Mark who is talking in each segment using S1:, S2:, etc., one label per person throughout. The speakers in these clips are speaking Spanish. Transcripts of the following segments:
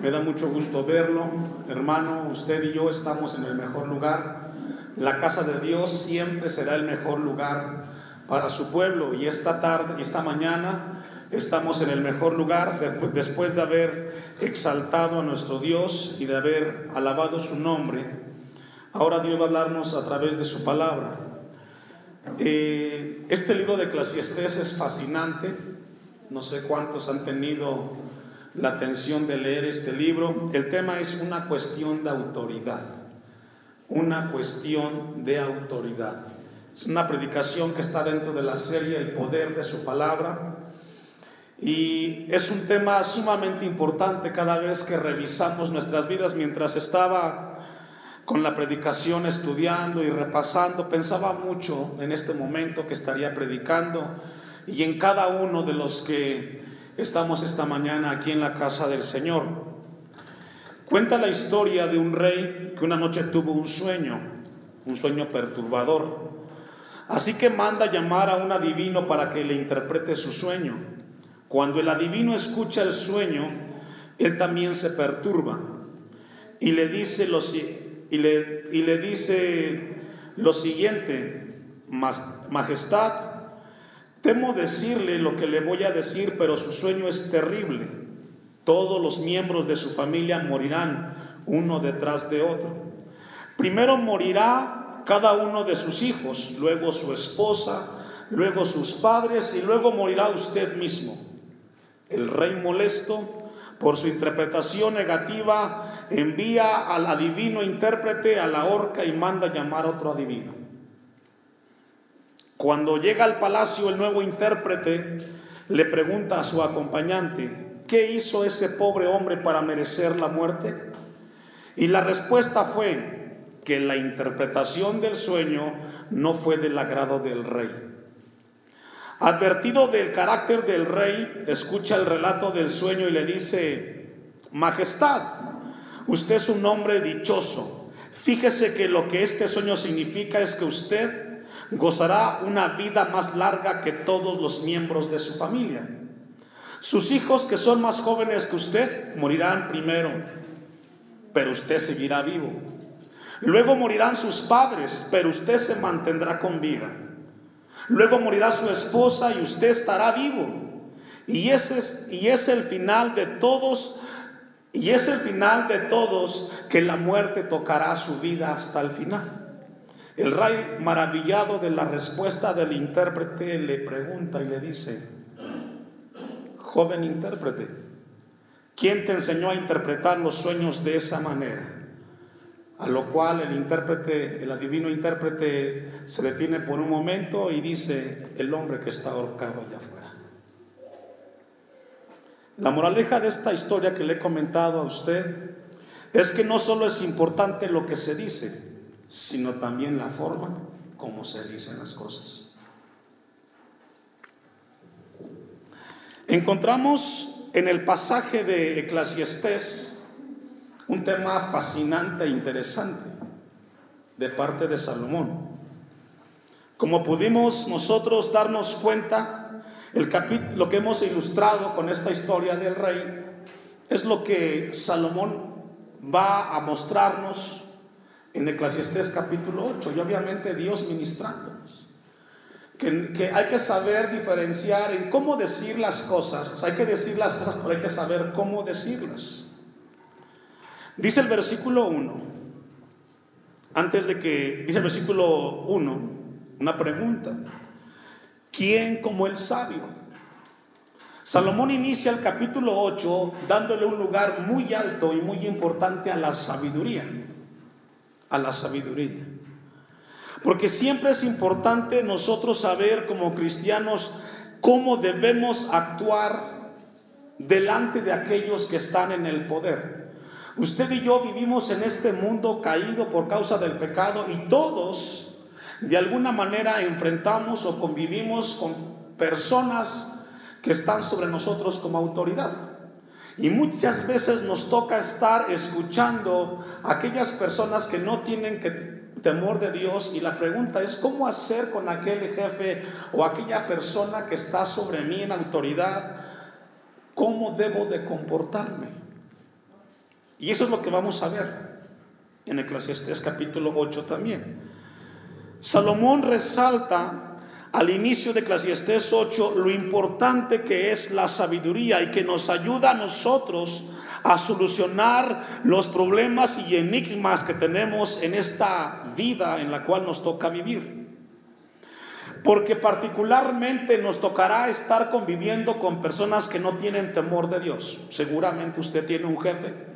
S1: Me da mucho gusto verlo. Hermano, usted y yo estamos en el mejor lugar. La casa de Dios siempre será el mejor lugar para su pueblo. Y esta tarde y esta mañana estamos en el mejor lugar después de haber exaltado a nuestro Dios y de haber alabado su nombre. Ahora Dios va a hablarnos a través de su palabra. Eh, este libro de Eclesiastés es fascinante. No sé cuántos han tenido la atención de leer este libro. El tema es una cuestión de autoridad. Una cuestión de autoridad. Es una predicación que está dentro de la serie El poder de su palabra. Y es un tema sumamente importante cada vez que revisamos nuestras vidas. Mientras estaba con la predicación estudiando y repasando, pensaba mucho en este momento que estaría predicando y en cada uno de los que estamos esta mañana aquí en la casa del Señor. Cuenta la historia de un rey que una noche tuvo un sueño, un sueño perturbador. Así que manda llamar a un adivino para que le interprete su sueño. Cuando el adivino escucha el sueño, él también se perturba y le dice lo, y le, y le dice lo siguiente, Majestad, Temo decirle lo que le voy a decir, pero su sueño es terrible. Todos los miembros de su familia morirán uno detrás de otro. Primero morirá cada uno de sus hijos, luego su esposa, luego sus padres y luego morirá usted mismo. El rey molesto por su interpretación negativa envía al adivino intérprete a la horca y manda llamar a otro adivino. Cuando llega al palacio el nuevo intérprete le pregunta a su acompañante, ¿qué hizo ese pobre hombre para merecer la muerte? Y la respuesta fue que la interpretación del sueño no fue del agrado del rey. Advertido del carácter del rey, escucha el relato del sueño y le dice, Majestad, usted es un hombre dichoso. Fíjese que lo que este sueño significa es que usted gozará una vida más larga que todos los miembros de su familia. Sus hijos que son más jóvenes que usted morirán primero, pero usted seguirá vivo. Luego morirán sus padres, pero usted se mantendrá con vida. Luego morirá su esposa y usted estará vivo. Y ese es, y es el final de todos, y es el final de todos que la muerte tocará su vida hasta el final. El rey, maravillado de la respuesta del intérprete, le pregunta y le dice, joven intérprete, ¿quién te enseñó a interpretar los sueños de esa manera? A lo cual el intérprete, el adivino intérprete, se detiene por un momento y dice, el hombre que está ahorcado allá afuera. La moraleja de esta historia que le he comentado a usted es que no solo es importante lo que se dice, sino también la forma como se dicen las cosas. Encontramos en el pasaje de Eclesiastés un tema fascinante e interesante de parte de Salomón. Como pudimos nosotros darnos cuenta, el lo que hemos ilustrado con esta historia del rey es lo que Salomón va a mostrarnos en Eclesiastés capítulo 8 y obviamente Dios ministrándonos. Que, hay que saber diferenciar en cómo decir las cosas. hay que decir las cosas, pero hay que saber cómo decirlas. Dice el versículo 1, antes de que, dice el versículo 1, una pregunta. ¿Quién como el sabio? Salomón inicia el capítulo 8 dándole un lugar muy alto y muy importante a la sabiduría a la sabiduría. Porque siempre es importante nosotros saber como cristianos cómo debemos actuar delante de aquellos que están en el poder. Usted y yo vivimos en este mundo caído por causa del pecado y todos de alguna manera enfrentamos o convivimos con personas que están sobre nosotros como autoridad. Y muchas veces nos toca estar escuchando a aquellas personas que no tienen que, temor de Dios y la pregunta es cómo hacer con aquel jefe o aquella persona que está sobre mí en autoridad, cómo debo de comportarme. Y eso es lo que vamos a ver en Eclesiastés capítulo 8 también. Salomón resalta al inicio de Eclesiastés 8 lo importante que es la sabiduría y que nos ayuda a nosotros a solucionar los problemas y enigmas que tenemos en esta vida en la cual nos toca vivir. Porque particularmente nos tocará estar conviviendo con personas que no tienen temor de Dios. Seguramente usted tiene un jefe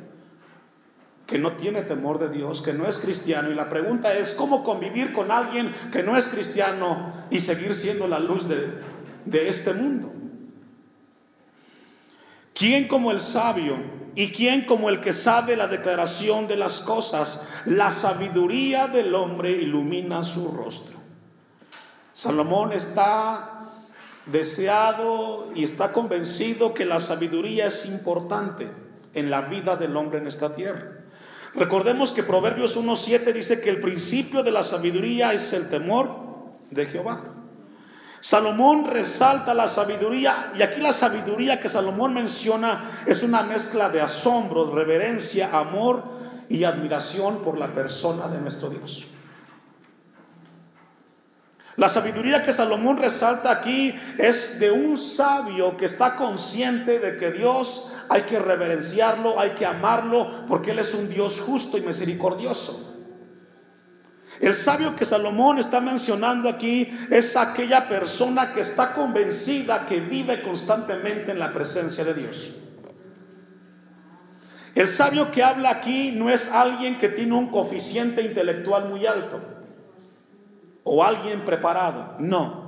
S1: que no tiene temor de Dios, que no es cristiano. Y la pregunta es, ¿cómo convivir con alguien que no es cristiano y seguir siendo la luz de, este mundo? ¿Quién como el sabio y quién como el que sabe la declaración de las cosas? La sabiduría del hombre ilumina su rostro. Salomón está deseado y está convencido que la sabiduría es importante en la vida del hombre en esta tierra. Recordemos que Proverbios 1.7 dice que el principio de la sabiduría es el temor de Jehová. Salomón resalta la sabiduría y aquí la sabiduría que Salomón menciona es una mezcla de asombro, reverencia, amor y admiración por la persona de nuestro Dios. La sabiduría que Salomón resalta aquí es de un sabio que está consciente de que Dios hay que reverenciarlo, hay que amarlo, porque Él es un Dios justo y misericordioso. El sabio que Salomón está mencionando aquí es aquella persona que está convencida que vive constantemente en la presencia de Dios. El sabio que habla aquí no es alguien que tiene un coeficiente intelectual muy alto o alguien preparado, no.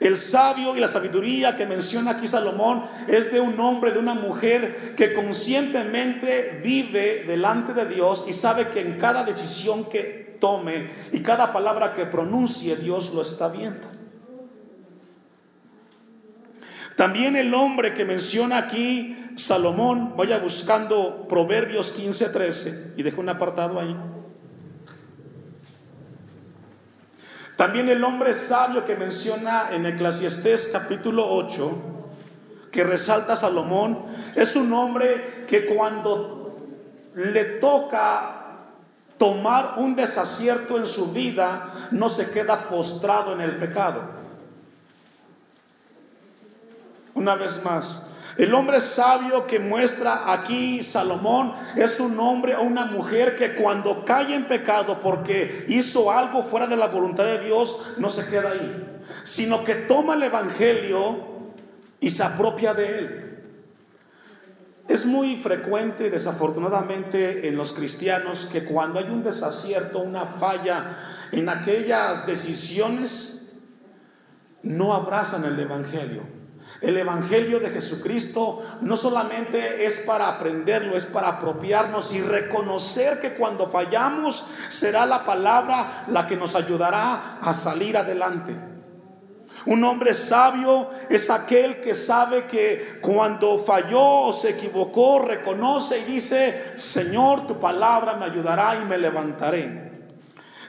S1: El sabio y la sabiduría que menciona aquí Salomón es de un hombre, de una mujer que conscientemente vive delante de Dios y sabe que en cada decisión que tome y cada palabra que pronuncie Dios lo está viendo. También el hombre que menciona aquí Salomón, vaya buscando Proverbios 15, 13 y dejo un apartado ahí. También el hombre sabio que menciona en Eclesiastés capítulo 8, que resalta Salomón, es un hombre que cuando le toca tomar un desacierto en su vida, no se queda postrado en el pecado. Una vez más, el hombre sabio que muestra aquí Salomón es un hombre o una mujer que cuando cae en pecado porque hizo algo fuera de la voluntad de Dios, no se queda ahí, sino que toma el Evangelio y se apropia de él. Es muy frecuente, desafortunadamente, en los cristianos que cuando hay un desacierto, una falla en aquellas decisiones, no abrazan el Evangelio el Evangelio de Jesucristo no solamente es para aprenderlo, es para apropiarnos y reconocer que cuando fallamos será la palabra la que nos ayudará a salir adelante. Un hombre sabio es aquel que sabe que cuando falló o se equivocó, reconoce y dice, Señor, tu palabra me ayudará y me levantaré.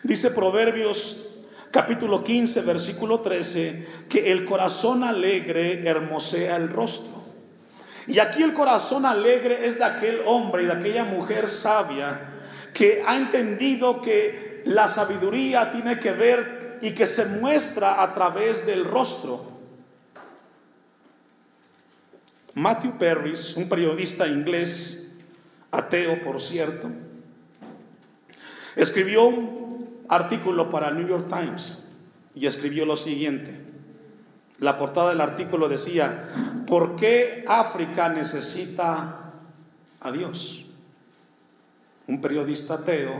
S1: Dice Proverbios capítulo 15, versículo 13, que el corazón alegre hermosea el rostro. Y aquí el corazón alegre es de aquel hombre y de aquella mujer sabia que ha entendido que la sabiduría tiene que ver y que se muestra a través del rostro. Matthew Perris, un periodista inglés, ateo por cierto, escribió artículo para el New York Times y escribió lo siguiente. La portada del artículo decía, ¿por qué África necesita a Dios? Un periodista ateo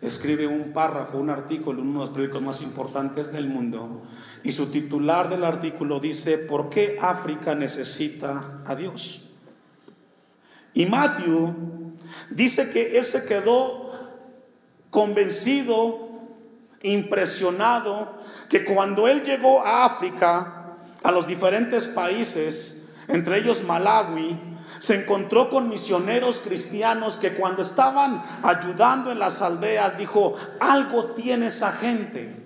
S1: escribe un párrafo, un artículo en uno de los periódicos más importantes del mundo y su titular del artículo dice, ¿por qué África necesita a Dios? Y Matthew dice que él se quedó convencido impresionado que cuando él llegó a África, a los diferentes países, entre ellos Malawi, se encontró con misioneros cristianos que cuando estaban ayudando en las aldeas, dijo, algo tiene esa gente.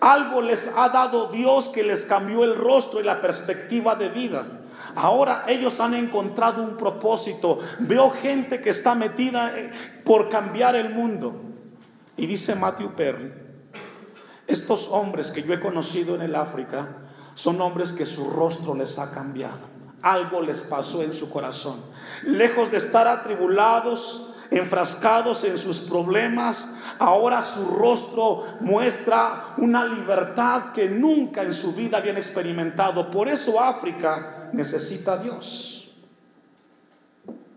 S1: Algo les ha dado Dios que les cambió el rostro y la perspectiva de vida. Ahora ellos han encontrado un propósito. Veo gente que está metida eh, por cambiar el mundo. Y dice Matthew Perry, estos hombres que yo he conocido en el África son hombres que su rostro les ha cambiado. Algo les pasó en su corazón. Lejos de estar atribulados, enfrascados en sus problemas, ahora su rostro muestra una libertad que nunca en su vida habían experimentado. Por eso África necesita a Dios.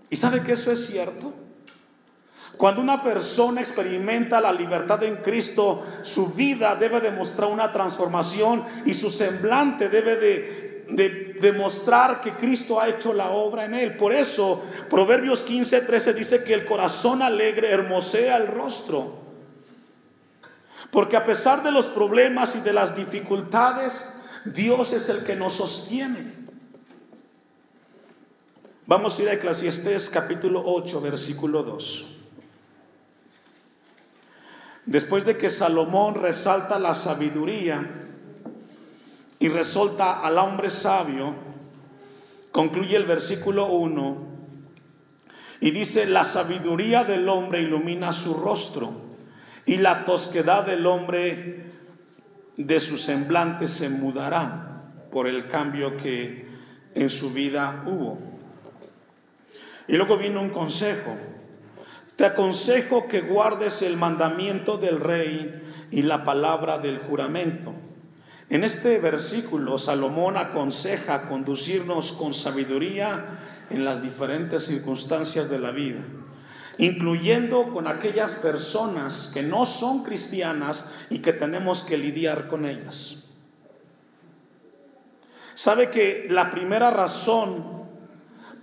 S1: ¿Y sabe que eso es cierto? Cuando una persona experimenta la libertad en Cristo, su vida debe demostrar una transformación y su semblante debe de, de demostrar que Cristo ha hecho la obra en él. Por eso, Proverbios 15, 13 dice que el corazón alegre hermosea el rostro. Porque a pesar de los problemas y de las dificultades, Dios es el que nos sostiene. Vamos a ir a Eclesiastés capítulo 8, versículo 2. Después de que Salomón resalta la sabiduría, y resalta al hombre sabio, concluye el versículo 1 y dice, la sabiduría del hombre ilumina su rostro y la tosquedad del hombre de su semblante se mudará por el cambio que en su vida hubo. Y luego vino un consejo. Te aconsejo que guardes el mandamiento del rey y la palabra del juramento en este versículo, Salomón aconseja conducirnos con sabiduría en las diferentes circunstancias de la vida, incluyendo con aquellas personas que no son cristianas y que tenemos que lidiar con ellas. Sabe que la primera razón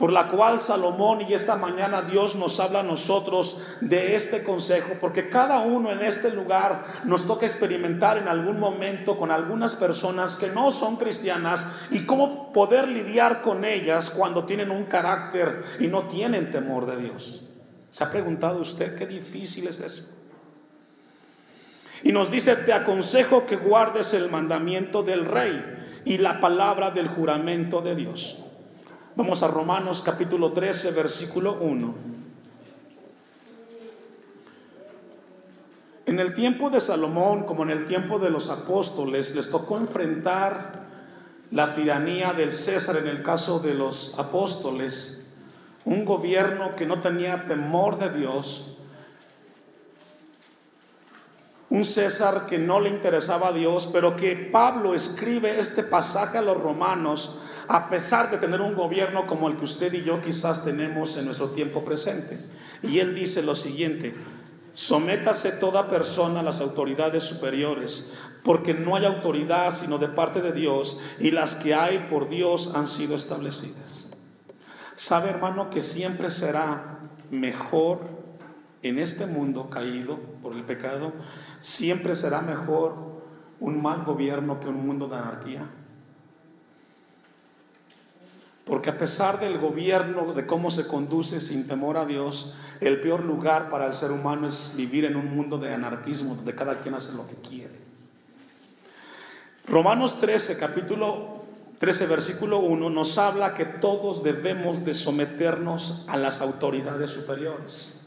S1: por la cual Salomón y esta mañana Dios nos habla a nosotros de este consejo, porque cada uno en este lugar nos toca experimentar en algún momento con algunas personas que no son cristianas y cómo poder lidiar con ellas cuando tienen un carácter y no tienen temor de Dios. ¿Se ha preguntado usted qué difícil es eso? Y nos dice, te aconsejo que guardes el mandamiento del rey y la palabra del juramento de Dios. Vamos a Romanos capítulo 13, versículo 1. En el tiempo de Salomón, como en el tiempo de los apóstoles, les tocó enfrentar la tiranía del César en el caso de los apóstoles, un gobierno que no tenía temor de Dios, un César que no le interesaba a Dios, pero que Pablo escribe este pasaje a los romanos a pesar de tener un gobierno como el que usted y yo quizás tenemos en nuestro tiempo presente. Y él dice lo siguiente, sométase toda persona a las autoridades superiores, porque no hay autoridad sino de parte de Dios, y las que hay por Dios han sido establecidas. Sabe hermano que siempre será mejor en este mundo caído por el pecado, siempre será mejor un mal gobierno que un mundo de anarquía. Porque a pesar del gobierno, de cómo se conduce sin temor a Dios, el peor lugar para el ser humano es vivir en un mundo de anarquismo, donde cada quien hace lo que quiere. Romanos 13, capítulo 13, versículo 1, nos habla que todos debemos de someternos a las autoridades superiores.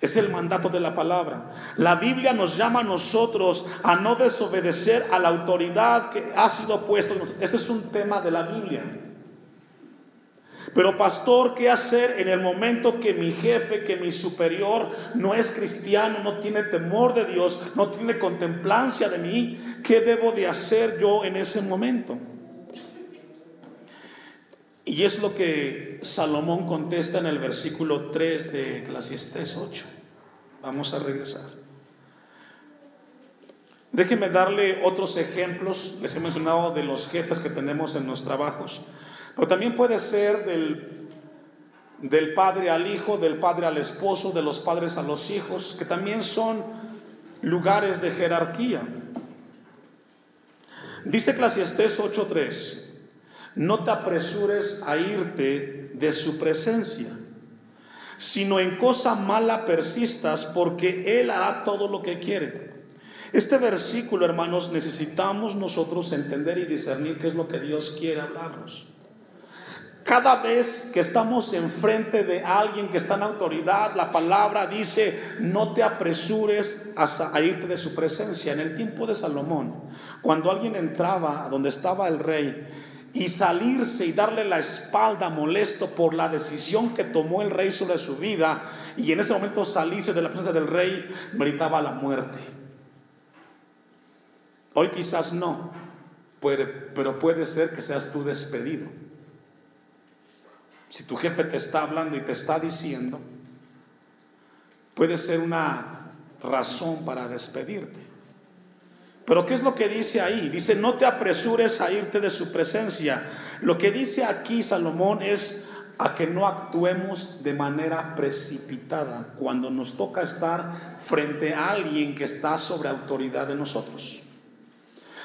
S1: Es el mandato de la palabra. La Biblia nos llama a nosotros a no desobedecer a la autoridad que ha sido puesto. Este es un tema de la Biblia. Pero pastor, ¿qué hacer en el momento que mi jefe, que mi superior no es cristiano, no tiene temor de Dios, no tiene contemplancia de mí? ¿Qué debo de hacer yo en ese momento? Y es lo que Salomón contesta en el versículo 3 de Eclesiastés 8. Vamos a regresar. Déjenme darle otros ejemplos. Les he mencionado de los jefes que tenemos en los trabajos. Pero también puede ser del, del padre al hijo, del padre al esposo, de los padres a los hijos, que también son lugares de jerarquía. Dice Eclesiastés 8:3 no te apresures a irte de su presencia, sino en cosa mala persistas, porque Él hará todo lo que quiere. Este versículo, hermanos, necesitamos nosotros entender y discernir qué es lo que Dios quiere hablarnos. Cada vez que estamos enfrente de alguien que está en autoridad, la palabra dice, no te apresures a, irte de su presencia. En el tiempo de Salomón, cuando alguien entraba donde estaba el rey y salirse y darle la espalda molesto por la decisión que tomó el rey sobre su vida, y en ese momento salirse de la presencia del rey, meritaba la muerte. Hoy quizás no, pero puede ser que seas tú despedido. Si tu jefe te está hablando y te está diciendo, puede ser una razón para despedirte. Pero ¿qué es lo que dice ahí? Dice, no te apresures a irte de su presencia. Lo que dice aquí Salomón es a que no actuemos de manera precipitada cuando nos toca estar frente a alguien que está sobre autoridad de nosotros.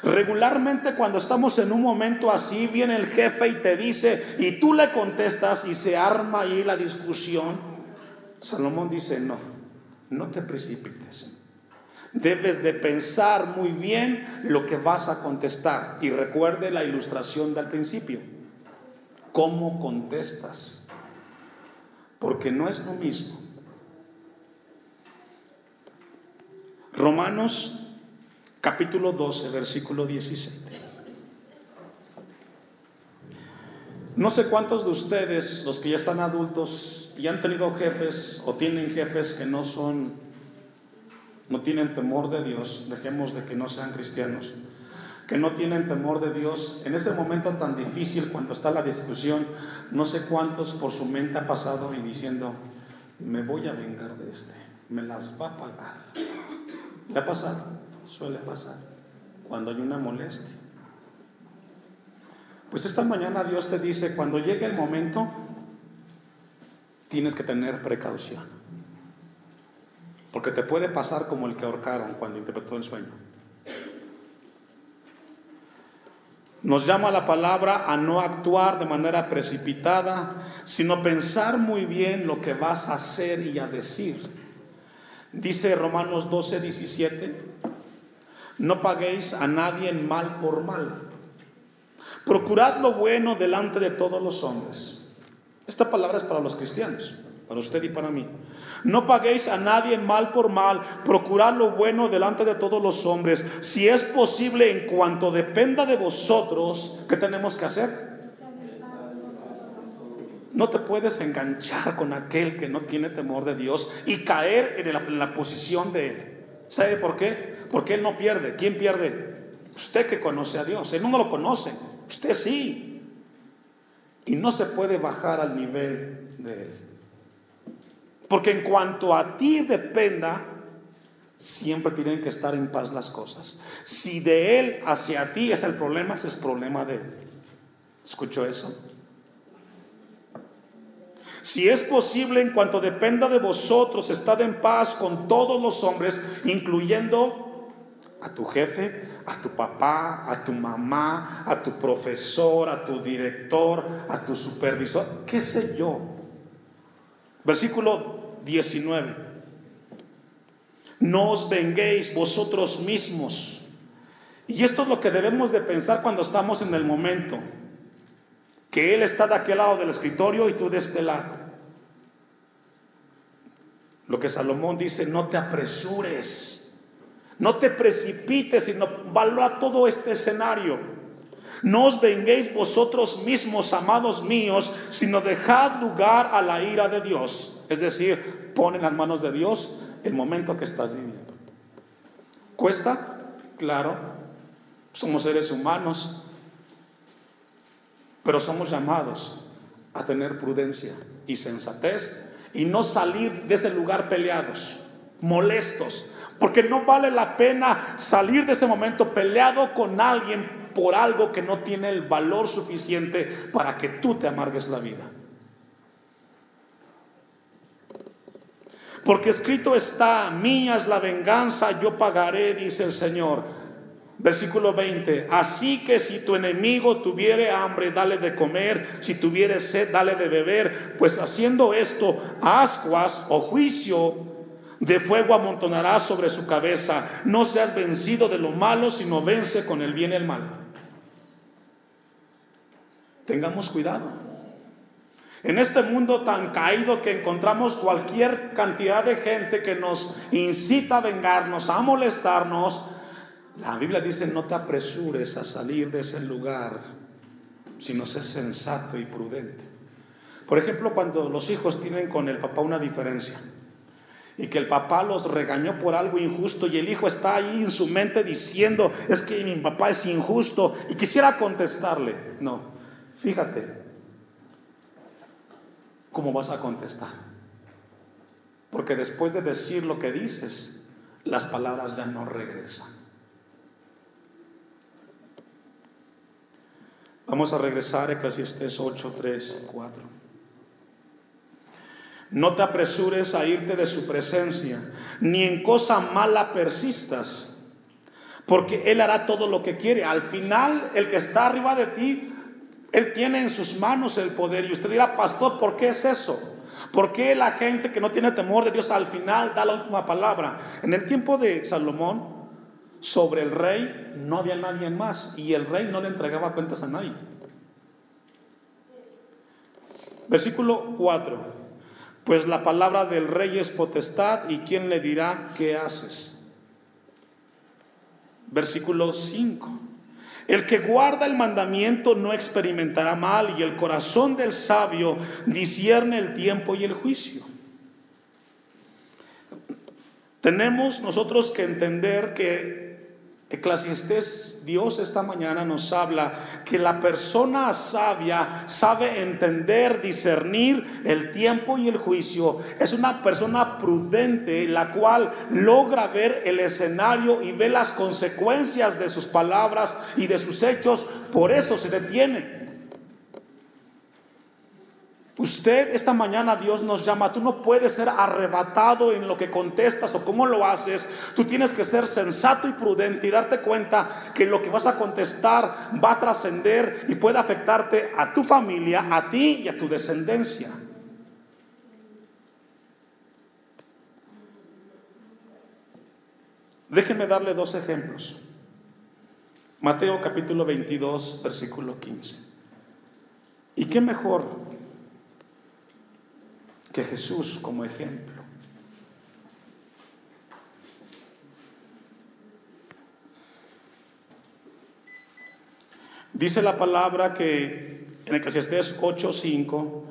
S1: Regularmente cuando estamos en un momento así, viene el jefe y te dice, y tú le contestas y se arma ahí la discusión. Salomón dice, no, no te precipites. Debes de pensar muy bien lo que vas a contestar. Y recuerde la ilustración del principio. ¿Cómo contestas? Porque no es lo mismo. Romanos capítulo 12, versículo 17. No sé cuántos de ustedes, los que ya están adultos y han tenido jefes o tienen jefes que no son, no tienen temor de Dios, dejemos de que no sean cristianos, que no tienen temor de Dios, en ese momento tan difícil cuando está la discusión, no sé cuántos por su mente ha pasado y diciendo, me voy a vengar de este, me las va a pagar. ¿Le ha pasado? suele pasar cuando hay una molestia. Pues esta mañana Dios te dice, cuando llegue el momento, tienes que tener precaución. Porque te puede pasar como el que ahorcaron cuando interpretó el sueño. Nos llama la palabra a no actuar de manera precipitada, sino pensar muy bien lo que vas a hacer y a decir. Dice Romanos 12, 17, no paguéis a nadie mal por mal. Procurad lo bueno delante de todos los hombres. Esta palabra es para los cristianos, para usted y para mí. No paguéis a nadie mal por mal, procurad lo bueno delante de todos los hombres. Si es posible, en cuanto dependa de vosotros, ¿qué tenemos que hacer? No te puedes enganchar con aquel que no tiene temor de Dios y caer en la, en la posición de él. ¿Sabe por qué? Porque Él no pierde. ¿Quién pierde? Usted que conoce a Dios. Él no lo conoce. Usted sí. Y no se puede bajar al nivel de Él. Porque en cuanto a ti dependa, siempre tienen que estar en paz las cosas. Si de Él hacia ti es el problema, ese es problema de Él. ¿Escuchó eso? Si es posible, en cuanto dependa de vosotros, estad en paz con todos los hombres, incluyendo a tu jefe, a tu papá, a tu mamá, a tu profesor, a tu director, a tu supervisor, qué sé yo. Versículo 19. No os venguéis vosotros mismos. Y esto es lo que debemos de pensar cuando estamos en el momento. Que Él está de aquel lado del escritorio y tú de este lado. Lo que Salomón dice, no te apresures no te precipites, sino valora todo este escenario. No os venguéis vosotros mismos, amados míos, sino dejad lugar a la ira de Dios. Es decir, pon en las manos de Dios el momento que estás viviendo. ¿Cuesta? Claro. Somos seres humanos. Pero somos llamados a tener prudencia y sensatez y no salir de ese lugar peleados, molestos, porque no vale la pena salir de ese momento peleado con alguien por algo que no tiene el valor suficiente para que tú te amargues la vida. Porque escrito está, mía es la venganza, yo pagaré, dice el Señor. Versículo 20, así que si tu enemigo tuviere hambre, dale de comer, si tuviere sed, dale de beber, pues haciendo esto, ascuas o juicio de fuego amontonará sobre su cabeza. No seas vencido de lo malo, sino vence con el bien el mal. Tengamos cuidado. En este mundo tan caído que encontramos cualquier cantidad de gente que nos incita a vengarnos, a molestarnos, la Biblia dice no te apresures a salir de ese lugar, sino sé sensato y prudente. Por ejemplo, cuando los hijos tienen con el papá una diferencia y que el papá los regañó por algo injusto y el hijo está ahí en su mente diciendo, es que mi papá es injusto y quisiera contestarle. No, fíjate cómo vas a contestar. Porque después de decir lo que dices, las palabras ya no regresan. Vamos a regresar a Eclesiastes 8, 3, 4. No te apresures a irte de su presencia, ni en cosa mala persistas, porque Él hará todo lo que quiere. Al final, el que está arriba de ti, Él tiene en sus manos el poder. Y usted dirá, pastor, ¿por qué es eso? ¿Por qué la gente que no tiene temor de Dios al final da la última palabra? En el tiempo de Salomón, sobre el rey no había nadie más y el rey no le entregaba cuentas a nadie. Versículo 4 pues la palabra del rey es potestad y quién le dirá qué haces. Versículo 5. El que guarda el mandamiento no experimentará mal y el corazón del sabio discierne el tiempo y el juicio. Tenemos nosotros que entender que Eclesiastés, Dios esta mañana nos habla que la persona sabia sabe entender, discernir el tiempo y el juicio. Es una persona prudente, la cual logra ver el escenario y ve las consecuencias de sus palabras y de sus hechos. Por eso se detiene. Usted esta mañana Dios nos llama, tú no puedes ser arrebatado en lo que contestas o cómo lo haces, tú tienes que ser sensato y prudente y darte cuenta que lo que vas a contestar va a trascender y puede afectarte a tu familia, a ti y a tu descendencia. Déjenme darle dos ejemplos. Mateo capítulo 22, versículo 15. ¿Y qué mejor que Jesús como ejemplo. Dice la palabra que en Eclesiastés 8:5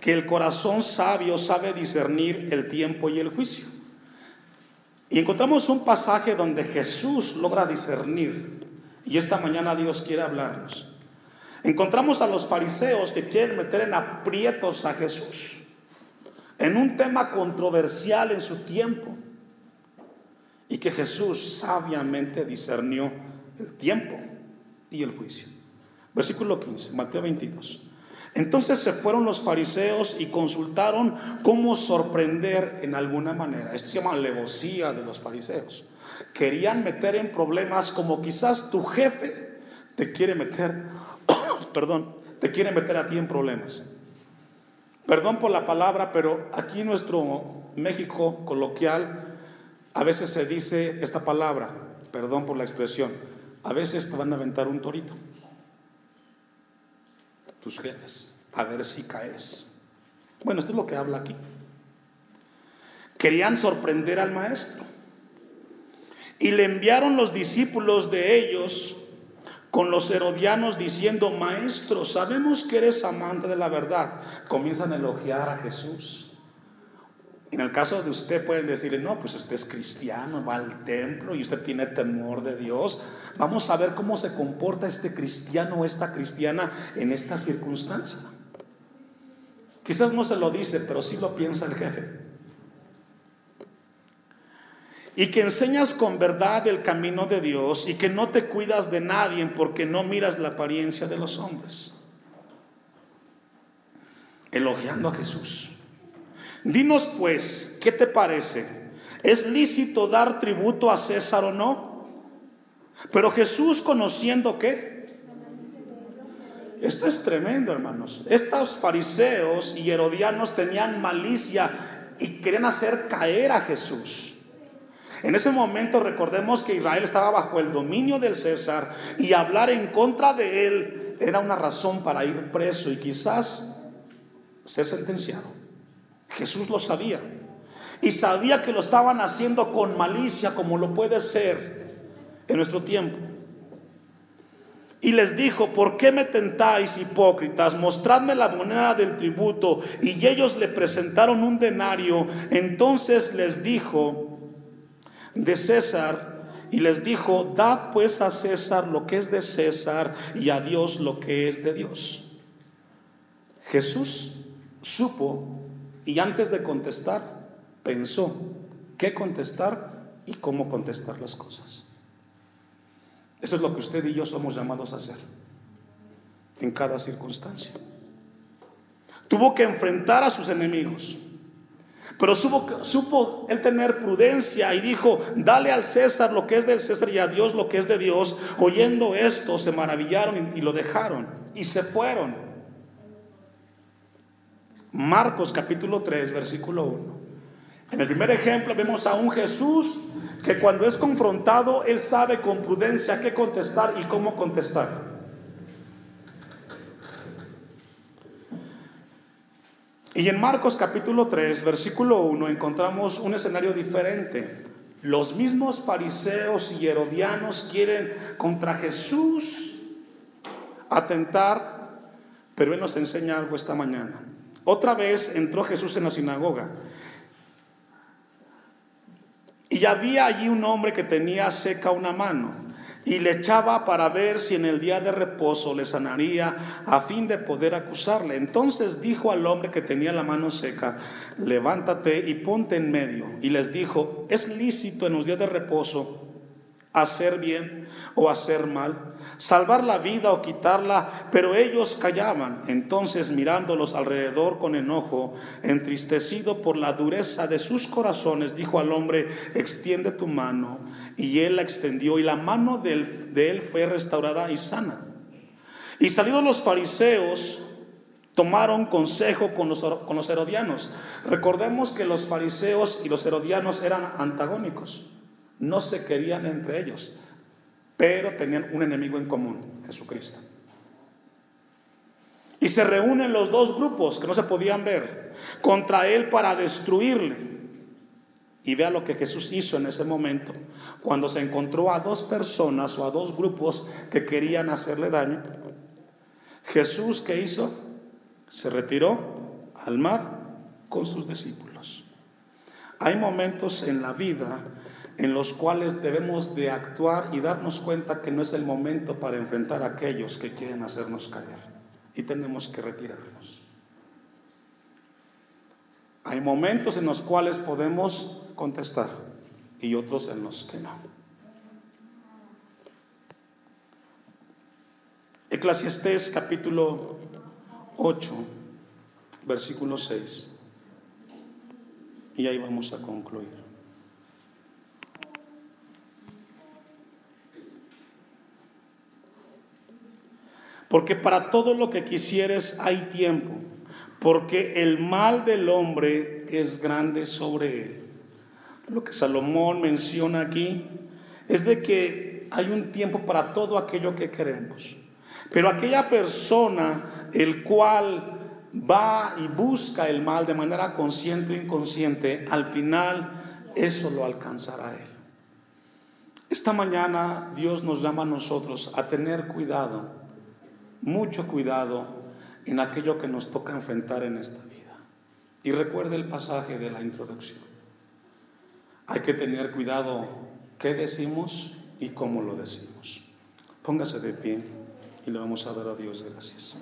S1: que el corazón sabio sabe discernir el tiempo y el juicio. Y encontramos un pasaje donde Jesús logra discernir. Y esta mañana Dios quiere hablarnos. Encontramos a los fariseos que quieren meter en aprietos a Jesús en un tema controversial en su tiempo y que Jesús sabiamente discernió el tiempo y el juicio. Versículo 15, Mateo 22. Entonces se fueron los fariseos y consultaron cómo sorprender en alguna manera. Esto se llama alevosía de los fariseos. Querían meter en problemas como quizás tu jefe te quiere meter, perdón, te quiere meter a ti en problemas. Perdón por la palabra, pero aquí en nuestro México coloquial a veces se dice esta palabra, perdón por la expresión, a veces te van a aventar un torito, tus jefes, a ver si caes. Bueno, esto es lo que habla aquí. Querían sorprender al maestro y le enviaron los discípulos de ellos con los herodianos diciendo, maestro, sabemos que eres amante de la verdad. Comienzan a elogiar a Jesús. En el caso de usted pueden decirle, no, pues usted es cristiano, va al templo y usted tiene temor de Dios. Vamos a ver cómo se comporta este cristiano o esta cristiana en esta circunstancia. Quizás no se lo dice, pero sí lo piensa el jefe y que enseñas con verdad el camino de Dios y que no te cuidas de nadie porque no miras la apariencia de los hombres. Elogiando a Jesús. Dinos pues, ¿qué te parece? ¿Es lícito dar tributo a César o no? Pero Jesús conociendo qué? Esto es tremendo, hermanos. Estos fariseos y herodianos tenían malicia y querían hacer caer a Jesús. En ese momento recordemos que Israel estaba bajo el dominio del César y hablar en contra de él era una razón para ir preso y quizás ser sentenciado. Jesús lo sabía y sabía que lo estaban haciendo con malicia como lo puede ser en nuestro tiempo. Y les dijo, ¿por qué me tentáis, hipócritas? Mostradme la moneda del tributo. Y ellos le presentaron un denario. Entonces les dijo, de César, y les dijo, dad pues a César lo que es de César y a Dios lo que es de Dios. Jesús supo y antes de contestar, pensó qué contestar y cómo contestar las cosas. Eso es lo que usted y yo somos llamados a hacer en cada circunstancia. Tuvo que enfrentar a sus enemigos, pero supo, supo él tener prudencia y dijo, dale al César lo que es del César y a Dios lo que es de Dios. Oyendo esto, se maravillaron y, y lo dejaron y se fueron. Marcos capítulo 3, versículo 1. En el primer ejemplo vemos a un Jesús que cuando es confrontado, él sabe con prudencia qué contestar y cómo contestar. Y en Marcos capítulo 3, versículo 1, encontramos un escenario diferente. Los mismos fariseos y herodianos quieren contra Jesús atentar, pero Él nos enseña algo esta mañana. Otra vez entró Jesús en la sinagoga y había allí un hombre que tenía seca una mano y le echaba para ver si en el día de reposo le sanaría a fin de poder acusarle. Entonces dijo al hombre que tenía la mano seca, levántate y ponte en medio. Y les dijo, es lícito en los días de reposo hacer bien o hacer mal salvar la vida o quitarla, pero ellos callaban. Entonces mirándolos alrededor con enojo, entristecido por la dureza de sus corazones, dijo al hombre, extiende tu mano. Y él la extendió y la mano de él, fue restaurada y sana. Y salidos los fariseos, tomaron consejo con los, con los herodianos. Recordemos que los fariseos y los herodianos eran antagónicos, no se querían entre ellos pero tenían un enemigo en común, Jesucristo. Y se reúnen los dos grupos que no se podían ver contra él para destruirle. Y vea lo que Jesús hizo en ese momento, cuando se encontró a dos personas o a dos grupos que querían hacerle daño. Jesús, ¿qué hizo? Se retiró al mar con sus discípulos. Hay momentos en la vida en los cuales debemos de actuar y darnos cuenta que no es el momento para enfrentar a aquellos que quieren hacernos caer y tenemos que retirarnos. Hay momentos en los cuales podemos contestar y otros en los que no. Eclesiastés capítulo 8, versículo 6. Y ahí vamos a concluir. Porque para todo lo que quisieres hay tiempo, porque el mal del hombre es grande sobre él. Lo que Salomón menciona aquí es de que hay un tiempo para todo aquello que queremos. Pero aquella persona el cual va y busca el mal de manera consciente o inconsciente, al final eso lo alcanzará él. Esta mañana Dios nos llama a nosotros a tener cuidado mucho cuidado en aquello que nos toca enfrentar en esta vida. Y recuerde el pasaje de la introducción. Hay que tener cuidado qué decimos y cómo lo decimos. Póngase de pie y le vamos a dar a Dios gracias.